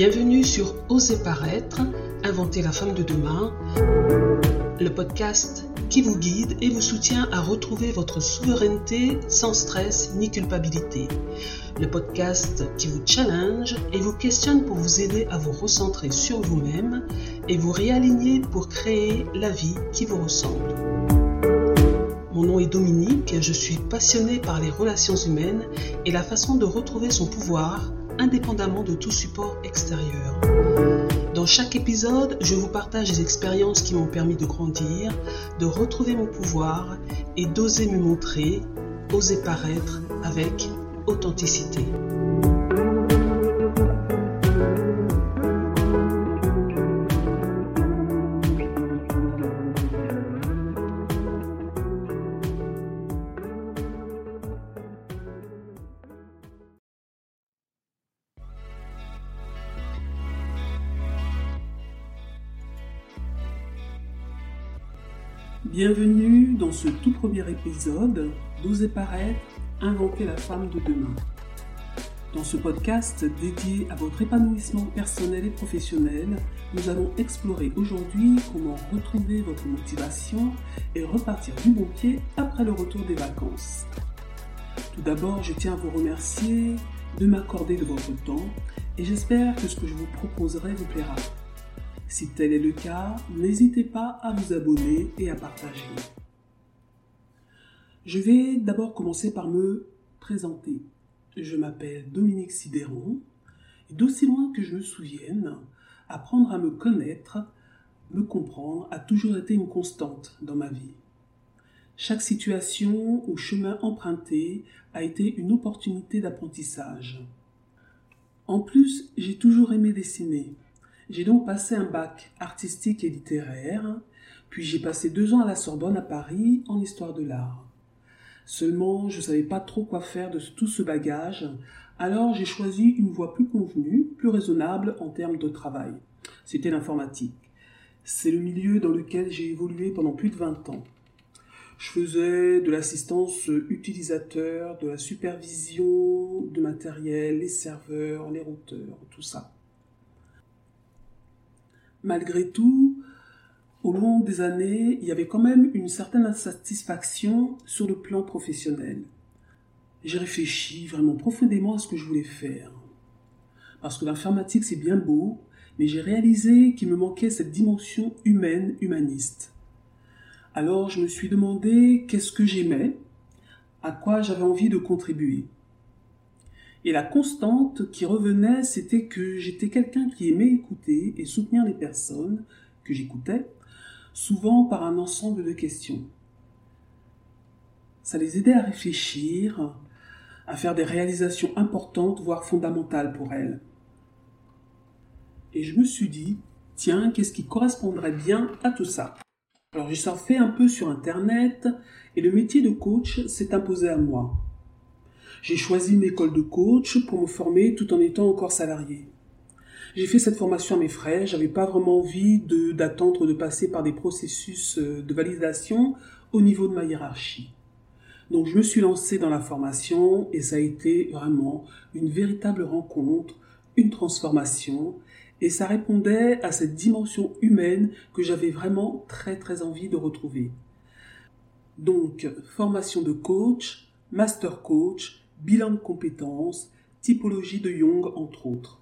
Bienvenue sur Oser paraître, inventer la femme de demain, le podcast qui vous guide et vous soutient à retrouver votre souveraineté sans stress ni culpabilité. Le podcast qui vous challenge et vous questionne pour vous aider à vous recentrer sur vous-même et vous réaligner pour créer la vie qui vous ressemble. Mon nom est Dominique, je suis passionnée par les relations humaines et la façon de retrouver son pouvoir indépendamment de tout support extérieur. Dans chaque épisode, je vous partage des expériences qui m'ont permis de grandir, de retrouver mon pouvoir et d'oser me montrer, oser paraître avec authenticité. Ce tout premier épisode d'Oser paraître, inventer la femme de demain. Dans ce podcast dédié à votre épanouissement personnel et professionnel, nous allons explorer aujourd'hui comment retrouver votre motivation et repartir du bon pied après le retour des vacances. Tout d'abord, je tiens à vous remercier de m'accorder de votre temps et j'espère que ce que je vous proposerai vous plaira. Si tel est le cas, n'hésitez pas à vous abonner et à partager. Je vais d'abord commencer par me présenter. Je m'appelle Dominique Sidéron d'aussi loin que je me souvienne, apprendre à me connaître, me comprendre a toujours été une constante dans ma vie. Chaque situation ou chemin emprunté a été une opportunité d'apprentissage. En plus, j'ai toujours aimé dessiner. J'ai donc passé un bac artistique et littéraire, puis j'ai passé deux ans à la Sorbonne à Paris en histoire de l'art. Seulement, je ne savais pas trop quoi faire de tout ce bagage, alors j'ai choisi une voie plus convenue, plus raisonnable en termes de travail. C'était l'informatique. C'est le milieu dans lequel j'ai évolué pendant plus de 20 ans. Je faisais de l'assistance utilisateur, de la supervision de matériel, les serveurs, les routeurs, tout ça. Malgré tout, au long des années, il y avait quand même une certaine insatisfaction sur le plan professionnel. J'ai réfléchi vraiment profondément à ce que je voulais faire. Parce que l'informatique, c'est bien beau, mais j'ai réalisé qu'il me manquait cette dimension humaine, humaniste. Alors je me suis demandé qu'est-ce que j'aimais, à quoi j'avais envie de contribuer. Et la constante qui revenait, c'était que j'étais quelqu'un qui aimait écouter et soutenir les personnes que j'écoutais, souvent par un ensemble de questions. Ça les aidait à réfléchir, à faire des réalisations importantes, voire fondamentales pour elles. Et je me suis dit, tiens, qu'est-ce qui correspondrait bien à tout ça? Alors j'ai surfé un peu sur Internet et le métier de coach s'est imposé à moi. J'ai choisi une école de coach pour me former tout en étant encore salarié. J'ai fait cette formation à mes frais, j'avais pas vraiment envie d'attendre de, passer par des processus euh, de validation au niveau de ma hiérarchie. Donc je me suis lancé dans la formation et ça a été vraiment une véritable rencontre, une transformation et ça répondait à cette dimension humaine que j'avais vraiment très très envie de retrouver. Donc formation de coach, master coach, bilan de compétences, typologie de Jung, entre autres.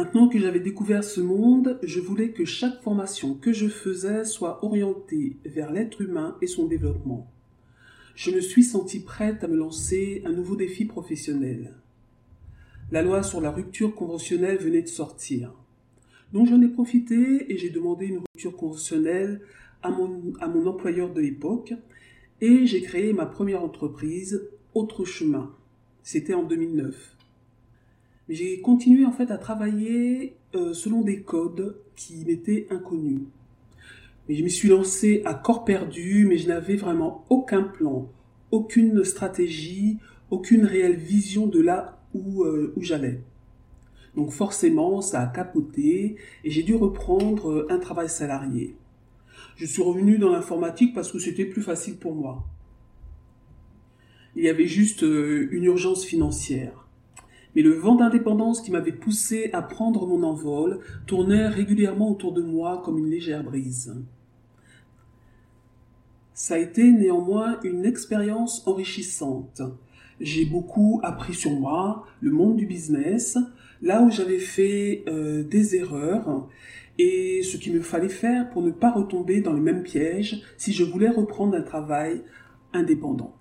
Maintenant que j'avais découvert ce monde, je voulais que chaque formation que je faisais soit orientée vers l'être humain et son développement. Je me suis senti prête à me lancer un nouveau défi professionnel. La loi sur la rupture conventionnelle venait de sortir. Donc j'en ai profité et j'ai demandé une rupture conventionnelle à mon, à mon employeur de l'époque et j'ai créé ma première entreprise, Autre Chemin. C'était en 2009. J'ai continué en fait à travailler euh, selon des codes qui m'étaient inconnus. Mais je me suis lancé à corps perdu, mais je n'avais vraiment aucun plan, aucune stratégie, aucune réelle vision de là où, euh, où j'allais. Donc forcément, ça a capoté et j'ai dû reprendre euh, un travail salarié. Je suis revenu dans l'informatique parce que c'était plus facile pour moi. Il y avait juste une urgence financière. Mais le vent d'indépendance qui m'avait poussé à prendre mon envol tournait régulièrement autour de moi comme une légère brise. Ça a été néanmoins une expérience enrichissante. J'ai beaucoup appris sur moi, le monde du business, là où j'avais fait euh, des erreurs et ce qu'il me fallait faire pour ne pas retomber dans les mêmes pièges si je voulais reprendre un travail indépendant.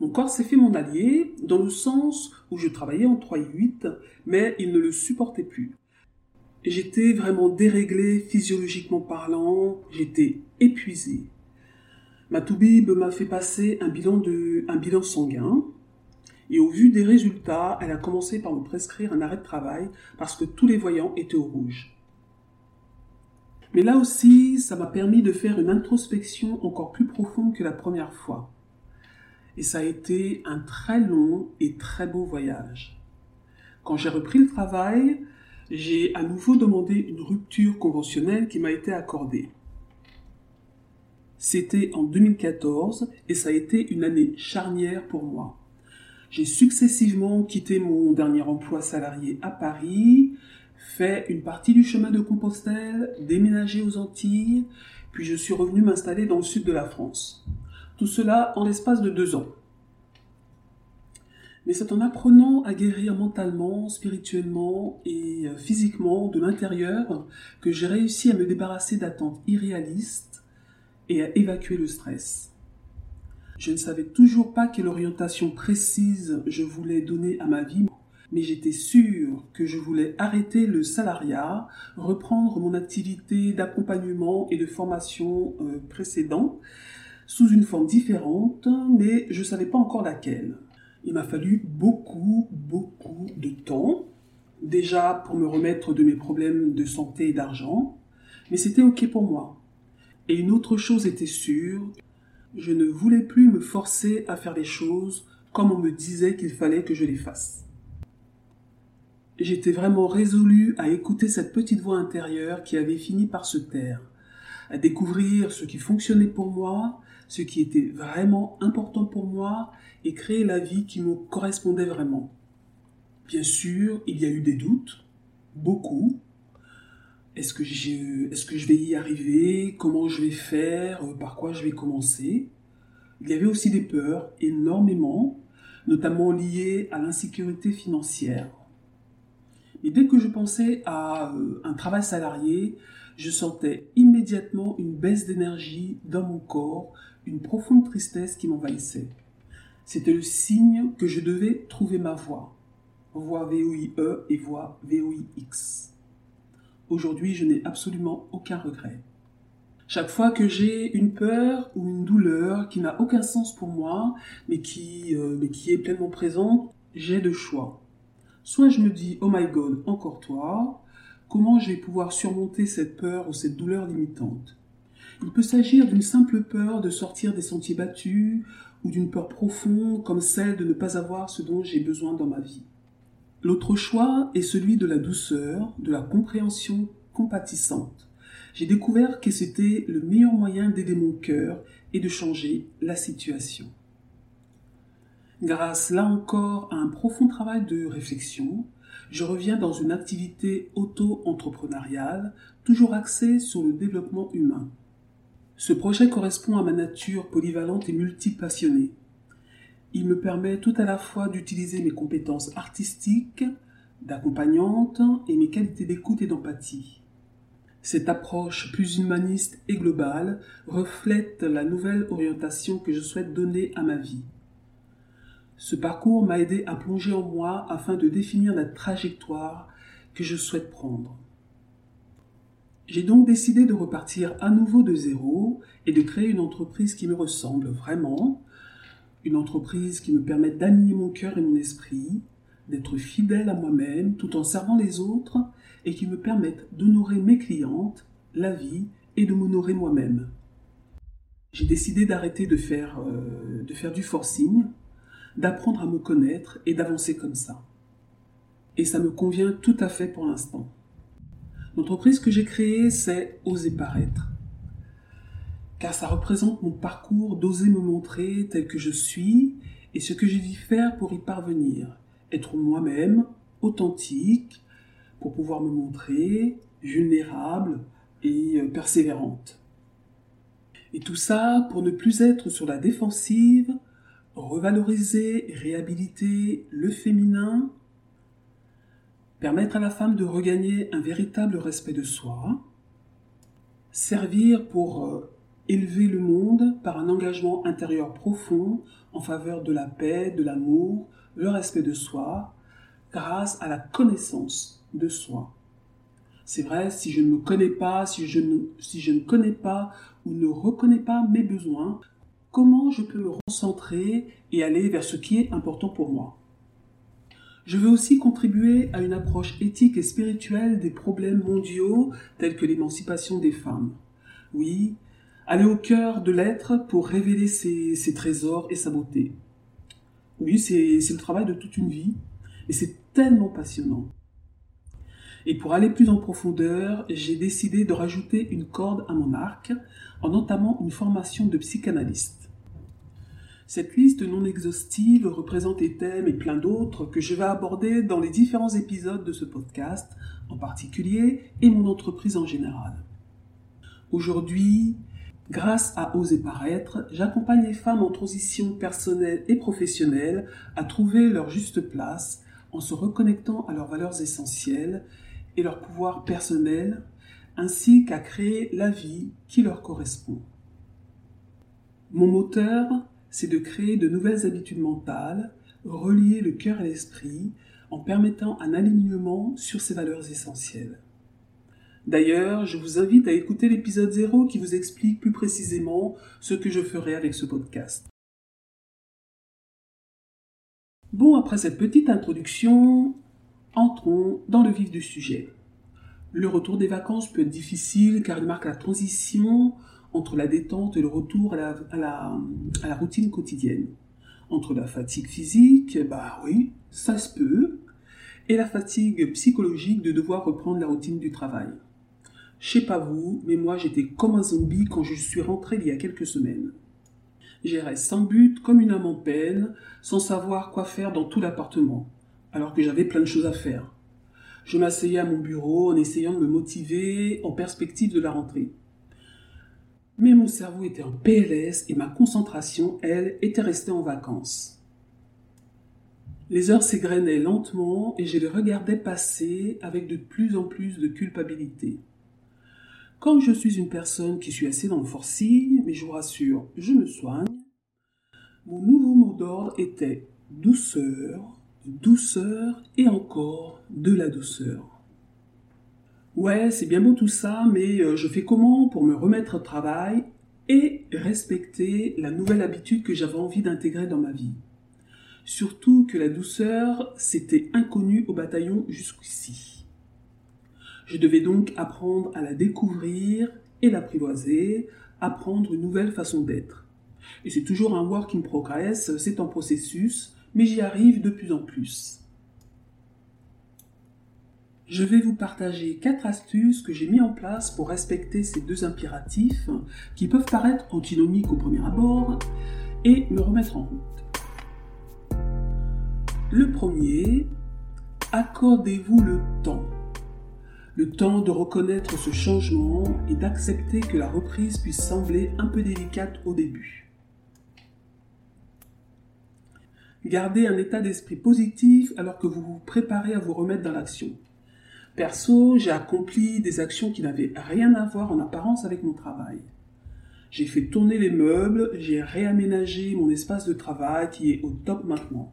Mon corps s'est fait mon allié, dans le sens où je travaillais en 3 et 8, mais il ne le supportait plus. J'étais vraiment déréglé physiologiquement parlant, j'étais épuisé. Ma toubib m'a fait passer un bilan, un bilan sanguin, et au vu des résultats, elle a commencé par me prescrire un arrêt de travail parce que tous les voyants étaient au rouge. Mais là aussi, ça m'a permis de faire une introspection encore plus profonde que la première fois et ça a été un très long et très beau voyage. Quand j'ai repris le travail, j'ai à nouveau demandé une rupture conventionnelle qui m'a été accordée. C'était en 2014 et ça a été une année charnière pour moi. J'ai successivement quitté mon dernier emploi salarié à Paris, fait une partie du chemin de Compostelle, déménagé aux Antilles, puis je suis revenu m'installer dans le sud de la France. Tout cela en l'espace de deux ans. Mais c'est en apprenant à guérir mentalement, spirituellement et euh, physiquement de l'intérieur que j'ai réussi à me débarrasser d'attentes irréalistes et à évacuer le stress. Je ne savais toujours pas quelle orientation précise je voulais donner à ma vie, mais j'étais sûr que je voulais arrêter le salariat, reprendre mon activité d'accompagnement et de formation euh, précédent sous une forme différente, mais je ne savais pas encore laquelle. Il m'a fallu beaucoup, beaucoup de temps, déjà pour me remettre de mes problèmes de santé et d'argent, mais c'était OK pour moi. Et une autre chose était sûre, je ne voulais plus me forcer à faire les choses comme on me disait qu'il fallait que je les fasse. J'étais vraiment résolu à écouter cette petite voix intérieure qui avait fini par se taire, à découvrir ce qui fonctionnait pour moi ce qui était vraiment important pour moi et créer la vie qui me correspondait vraiment. Bien sûr, il y a eu des doutes, beaucoup. Est-ce que, est que je vais y arriver? Comment je vais faire? Par quoi je vais commencer? Il y avait aussi des peurs, énormément, notamment liées à l'insécurité financière. Et dès que je pensais à euh, un travail salarié, je sentais immédiatement une baisse d'énergie dans mon corps, une profonde tristesse qui m'envahissait. C'était le signe que je devais trouver ma voie. Voix VOIE et voix VOIX. Aujourd'hui, je n'ai absolument aucun regret. Chaque fois que j'ai une peur ou une douleur qui n'a aucun sens pour moi, mais qui, euh, mais qui est pleinement présente, j'ai deux choix. Soit je me dis, oh my god, encore toi, comment je vais pouvoir surmonter cette peur ou cette douleur limitante? Il peut s'agir d'une simple peur de sortir des sentiers battus ou d'une peur profonde comme celle de ne pas avoir ce dont j'ai besoin dans ma vie. L'autre choix est celui de la douceur, de la compréhension compatissante. J'ai découvert que c'était le meilleur moyen d'aider mon cœur et de changer la situation. Grâce là encore à un profond travail de réflexion, je reviens dans une activité auto-entrepreneuriale, toujours axée sur le développement humain. Ce projet correspond à ma nature polyvalente et multipassionnée. Il me permet tout à la fois d'utiliser mes compétences artistiques, d'accompagnante et mes qualités d'écoute et d'empathie. Cette approche plus humaniste et globale reflète la nouvelle orientation que je souhaite donner à ma vie. Ce parcours m'a aidé à plonger en moi afin de définir la trajectoire que je souhaite prendre. J'ai donc décidé de repartir à nouveau de zéro et de créer une entreprise qui me ressemble vraiment, une entreprise qui me permette d'aligner mon cœur et mon esprit, d'être fidèle à moi-même tout en servant les autres et qui me permette d'honorer mes clientes, la vie et de m'honorer moi-même. J'ai décidé d'arrêter de faire, euh, de faire du forcing, d'apprendre à me connaître et d'avancer comme ça. Et ça me convient tout à fait pour l'instant. L'entreprise que j'ai créée, c'est Oser paraître. Car ça représente mon parcours d'oser me montrer tel que je suis et ce que j'ai dû faire pour y parvenir. Être moi-même, authentique, pour pouvoir me montrer vulnérable et euh, persévérante. Et tout ça pour ne plus être sur la défensive, revaloriser et réhabiliter le féminin, permettre à la femme de regagner un véritable respect de soi, servir pour euh, élever le monde par un engagement intérieur profond en faveur de la paix, de l'amour, le respect de soi, grâce à la connaissance de soi. C'est vrai, si je ne me connais pas, si je ne, si je ne connais pas ou ne reconnais pas mes besoins, comment je peux me recentrer et aller vers ce qui est important pour moi? Je veux aussi contribuer à une approche éthique et spirituelle des problèmes mondiaux tels que l'émancipation des femmes. Oui, aller au cœur de l'être pour révéler ses, trésors et sa beauté. Oui, c'est le travail de toute une vie et c'est tellement passionnant. Et pour aller plus en profondeur, j'ai décidé de rajouter une corde à mon arc en entamant une formation de psychanalyste. Cette liste non exhaustive représente des thèmes et plein d'autres que je vais aborder dans les différents épisodes de ce podcast en particulier et mon entreprise en général. Aujourd'hui, grâce à Oser paraître, j'accompagne les femmes en transition personnelle et professionnelle à trouver leur juste place en se reconnectant à leurs valeurs essentielles et leur pouvoir personnel, ainsi qu'à créer la vie qui leur correspond. Mon moteur, c'est de créer de nouvelles habitudes mentales, relier le cœur et l'esprit en permettant un alignement sur ces valeurs essentielles. D'ailleurs, je vous invite à écouter l'épisode 0 qui vous explique plus précisément ce que je ferai avec ce podcast. Bon, après cette petite introduction, entrons dans le vif du sujet. Le retour des vacances peut être difficile car il marque la transition entre la détente et le retour à la, routine quotidienne. Entre la fatigue physique, bah oui, ça se peut, et la fatigue psychologique de devoir reprendre la routine du travail. Je sais pas vous, mais moi j'étais comme un zombie quand je suis rentré il y a quelques semaines. J'irais sans but, comme une âme en peine, sans savoir quoi faire dans tout l'appartement, alors que j'avais plein de choses à faire. Je m'asseyais à mon bureau en essayant de me motiver en perspective de la rentrée. Mais mon cerveau était en PLS et ma concentration, elle, était restée en vacances. Les heures s'égrenaient lentement et je les regardais passer avec de plus en plus de culpabilité. Comme je suis une personne qui suis assez dans le forcing, mais je vous rassure, je me soigne, mon nouveau mot d'ordre était douceur, douceur et encore de la douceur. Ouais, c'est bien beau tout ça, mais euh, je fais comment pour me remettre au travail et respecter la nouvelle habitude que j'avais envie d'intégrer dans ma vie? Surtout que la douceur, c'était inconnu au bataillon jusqu'ici. Je devais donc apprendre à la découvrir et l'apprivoiser, apprendre une nouvelle façon d'être. Et c'est toujours un work in progress, c'est un processus, mais j'y arrive de plus en plus. Je vais vous partager quatre astuces que j'ai mis en place pour respecter ces deux impératifs qui peuvent paraître antinomiques au premier abord et me remettre en route. Le premier, accordez-vous le temps. Le temps de reconnaître ce changement et d'accepter que la reprise puisse sembler un peu délicate au début. Gardez un état d'esprit positif alors que vous vous préparez à vous remettre dans l'action. Perso, j'ai accompli des actions qui n'avaient rien à voir en apparence avec mon travail. J'ai fait tourner les meubles, j'ai réaménagé mon espace de travail qui est au top maintenant.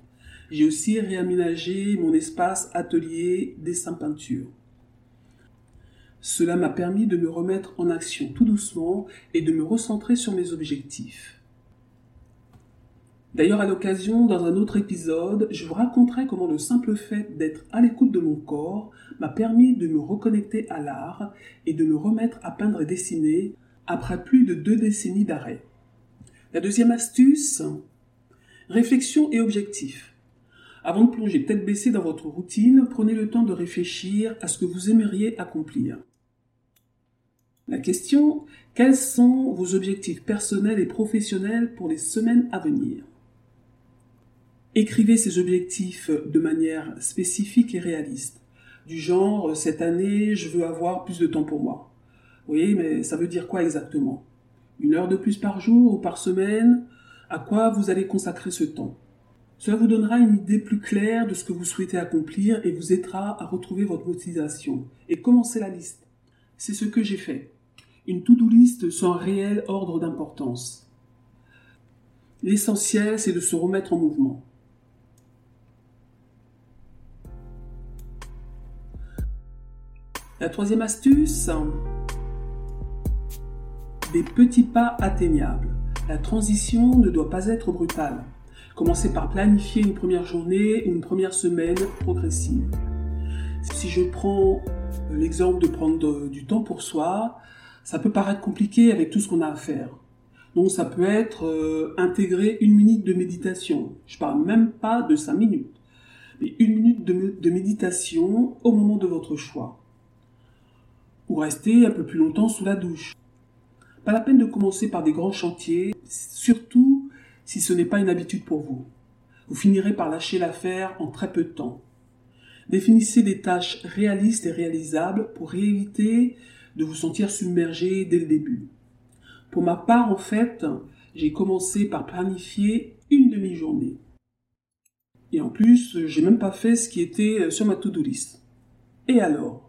J'ai aussi réaménagé mon espace atelier dessin peinture. Cela m'a permis de me remettre en action tout doucement et de me recentrer sur mes objectifs. D'ailleurs, à l'occasion, dans un autre épisode, je vous raconterai comment le simple fait d'être à l'écoute de mon corps m'a permis de me reconnecter à l'art et de me remettre à peindre et dessiner après plus de deux décennies d'arrêt. La deuxième astuce, réflexion et objectif. Avant de plonger tête baissée dans votre routine, prenez le temps de réfléchir à ce que vous aimeriez accomplir. La question, quels sont vos objectifs personnels et professionnels pour les semaines à venir? Écrivez ces objectifs de manière spécifique et réaliste. Du genre, cette année, je veux avoir plus de temps pour moi. Oui, mais ça veut dire quoi exactement? Une heure de plus par jour ou par semaine? À quoi vous allez consacrer ce temps? Cela vous donnera une idée plus claire de ce que vous souhaitez accomplir et vous aidera à retrouver votre motivation. Et commencez la liste. C'est ce que j'ai fait. Une to-do list sans réel ordre d'importance. L'essentiel, c'est de se remettre en mouvement. La troisième astuce, des petits pas atteignables. La transition ne doit pas être brutale. Commencez par planifier une première journée ou une première semaine progressive. Si je prends l'exemple de prendre du temps pour soi, ça peut paraître compliqué avec tout ce qu'on a à faire. Donc ça peut être euh, intégrer une minute de méditation. Je parle même pas de cinq minutes, mais une minute de méditation au moment de votre choix ou rester un peu plus longtemps sous la douche. Pas la peine de commencer par des grands chantiers, surtout si ce n'est pas une habitude pour vous. Vous finirez par lâcher l'affaire en très peu de temps. Définissez des tâches réalistes et réalisables pour éviter de vous sentir submergé dès le début. Pour ma part, en fait, j'ai commencé par planifier une demi-journée. Et en plus, j'ai même pas fait ce qui était sur ma to-do list. Et alors?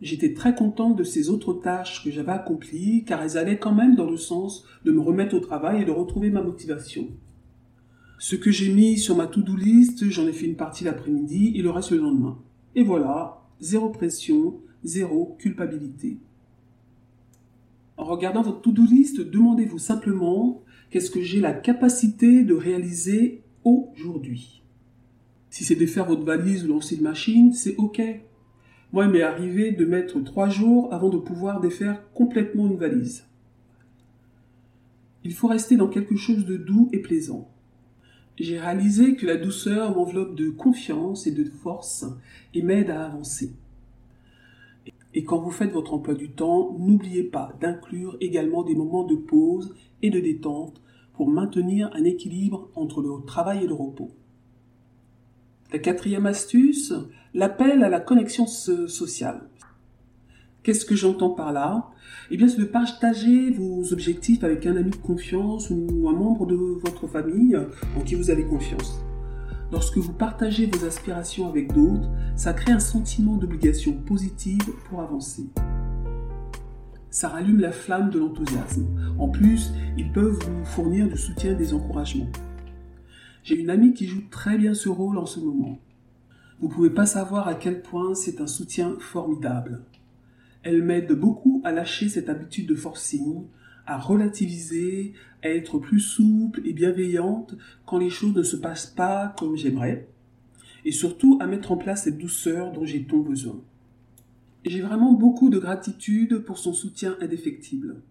J'étais très contente de ces autres tâches que j'avais accomplies, car elles allaient quand même dans le sens de me remettre au travail et de retrouver ma motivation. Ce que j'ai mis sur ma to-do list, j'en ai fait une partie l'après-midi et le reste le lendemain. Et voilà, zéro pression, zéro culpabilité. En regardant votre to-do list, demandez-vous simplement qu'est-ce que j'ai la capacité de réaliser aujourd'hui? Si c'est de faire votre valise ou lancer une machine, c'est OK. Moi, il m'est arrivé de mettre trois jours avant de pouvoir défaire complètement une valise. Il faut rester dans quelque chose de doux et plaisant. J'ai réalisé que la douceur m'enveloppe de confiance et de force et m'aide à avancer. Et quand vous faites votre emploi du temps, n'oubliez pas d'inclure également des moments de pause et de détente pour maintenir un équilibre entre le travail et le repos. La quatrième astuce, l'appel à la connexion sociale. Qu'est-ce que j'entends par là? Eh bien, c'est de partager vos objectifs avec un ami de confiance ou un membre de votre famille en qui vous avez confiance. Lorsque vous partagez vos aspirations avec d'autres, ça crée un sentiment d'obligation positive pour avancer. Ça rallume la flamme de l'enthousiasme. En plus, ils peuvent vous fournir du soutien et des encouragements. J'ai une amie qui joue très bien ce rôle en ce moment. Vous ne pouvez pas savoir à quel point c'est un soutien formidable. Elle m'aide beaucoup à lâcher cette habitude de forcing, à relativiser, à être plus souple et bienveillante quand les choses ne se passent pas comme j'aimerais, et surtout à mettre en place cette douceur dont j'ai tant besoin. J'ai vraiment beaucoup de gratitude pour son soutien indéfectible.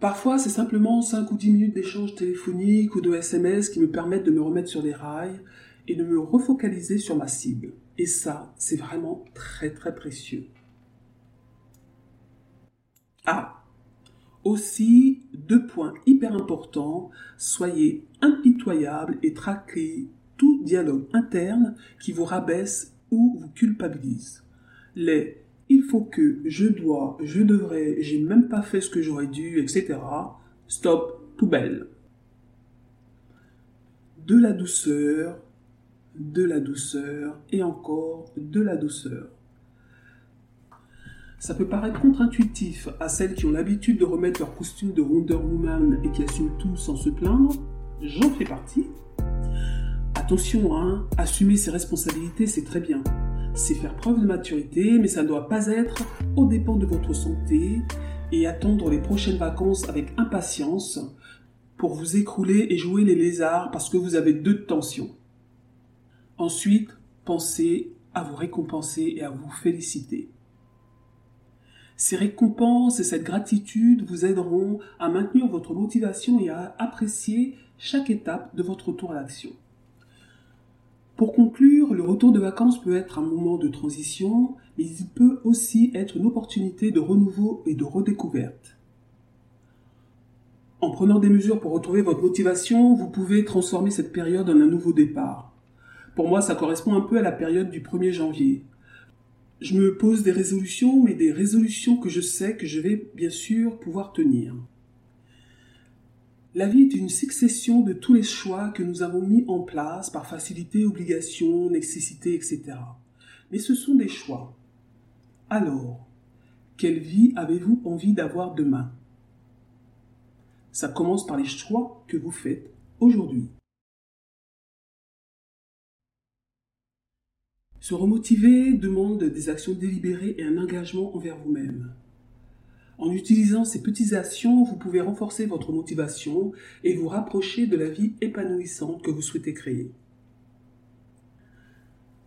Parfois, c'est simplement 5 ou 10 minutes d'échange téléphonique ou de SMS qui me permettent de me remettre sur les rails et de me refocaliser sur ma cible. Et ça, c'est vraiment très très précieux. Ah, aussi, deux points hyper importants, soyez impitoyable et traquez tout dialogue interne qui vous rabaisse ou vous culpabilise. Les il faut que, je dois, je devrais, j'ai même pas fait ce que j'aurais dû, etc. Stop, poubelle. De la douceur, de la douceur et encore de la douceur. Ça peut paraître contre-intuitif à celles qui ont l'habitude de remettre leur costume de Wonder Woman et qui assument tout sans se plaindre. J'en fais partie. Attention, hein, assumer ses responsabilités, c'est très bien c'est faire preuve de maturité, mais ça ne doit pas être au dépens de votre santé et attendre les prochaines vacances avec impatience pour vous écrouler et jouer les lézards parce que vous avez deux tensions. Ensuite, pensez à vous récompenser et à vous féliciter. Ces récompenses et cette gratitude vous aideront à maintenir votre motivation et à apprécier chaque étape de votre retour à l'action. Pour conclure, le retour de vacances peut être un moment de transition, mais il peut aussi être une opportunité de renouveau et de redécouverte. En prenant des mesures pour retrouver votre motivation, vous pouvez transformer cette période en un nouveau départ. Pour moi, ça correspond un peu à la période du 1er janvier. Je me pose des résolutions, mais des résolutions que je sais que je vais bien sûr pouvoir tenir. La vie est une succession de tous les choix que nous avons mis en place par facilité, obligation, nécessité, etc. Mais ce sont des choix. Alors, quelle vie avez-vous envie d'avoir demain? Ça commence par les choix que vous faites aujourd'hui. Se remotiver demande des actions délibérées et un engagement envers vous-même. En utilisant ces petites actions, vous pouvez renforcer votre motivation et vous rapprocher de la vie épanouissante que vous souhaitez créer.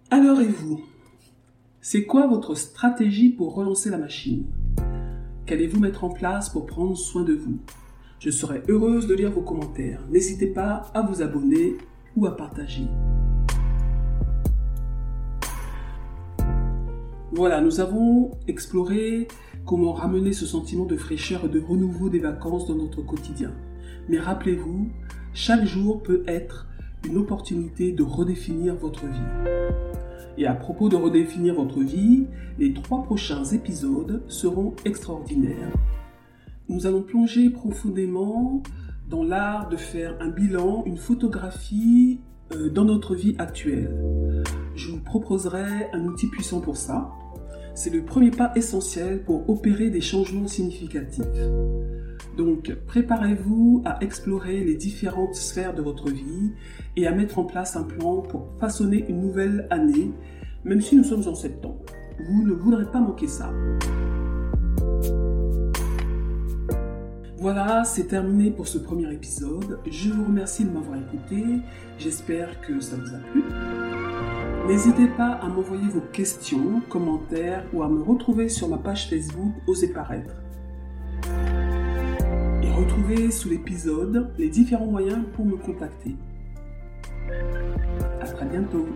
Alors et vous? C'est quoi votre stratégie pour relancer la machine? Qu'allez-vous mettre en place pour prendre soin de vous? Je serai heureuse de lire vos commentaires. N'hésitez pas à vous abonner ou à partager. Voilà, nous avons exploré comment ramener ce sentiment de fraîcheur et de renouveau des vacances dans notre quotidien. Mais rappelez-vous, chaque jour peut être une opportunité de redéfinir votre vie. Et à propos de redéfinir votre vie, les trois prochains épisodes seront extraordinaires. Nous allons plonger profondément dans l'art de faire un bilan, une photographie euh, dans notre vie actuelle. Je vous proposerai un outil puissant pour ça c'est le premier pas essentiel pour opérer des changements significatifs. Donc, préparez-vous à explorer les différentes sphères de votre vie et à mettre en place un plan pour façonner une nouvelle année, même si nous sommes en septembre. Vous ne voudrez pas manquer ça. Voilà, c'est terminé pour ce premier épisode. Je vous remercie de m'avoir écouté. J'espère que ça vous a plu. N'hésitez pas à m'envoyer vos questions, commentaires ou à me retrouver sur ma page Facebook Osez paraître. Et retrouvez sous l'épisode les différents moyens pour me contacter. À très bientôt.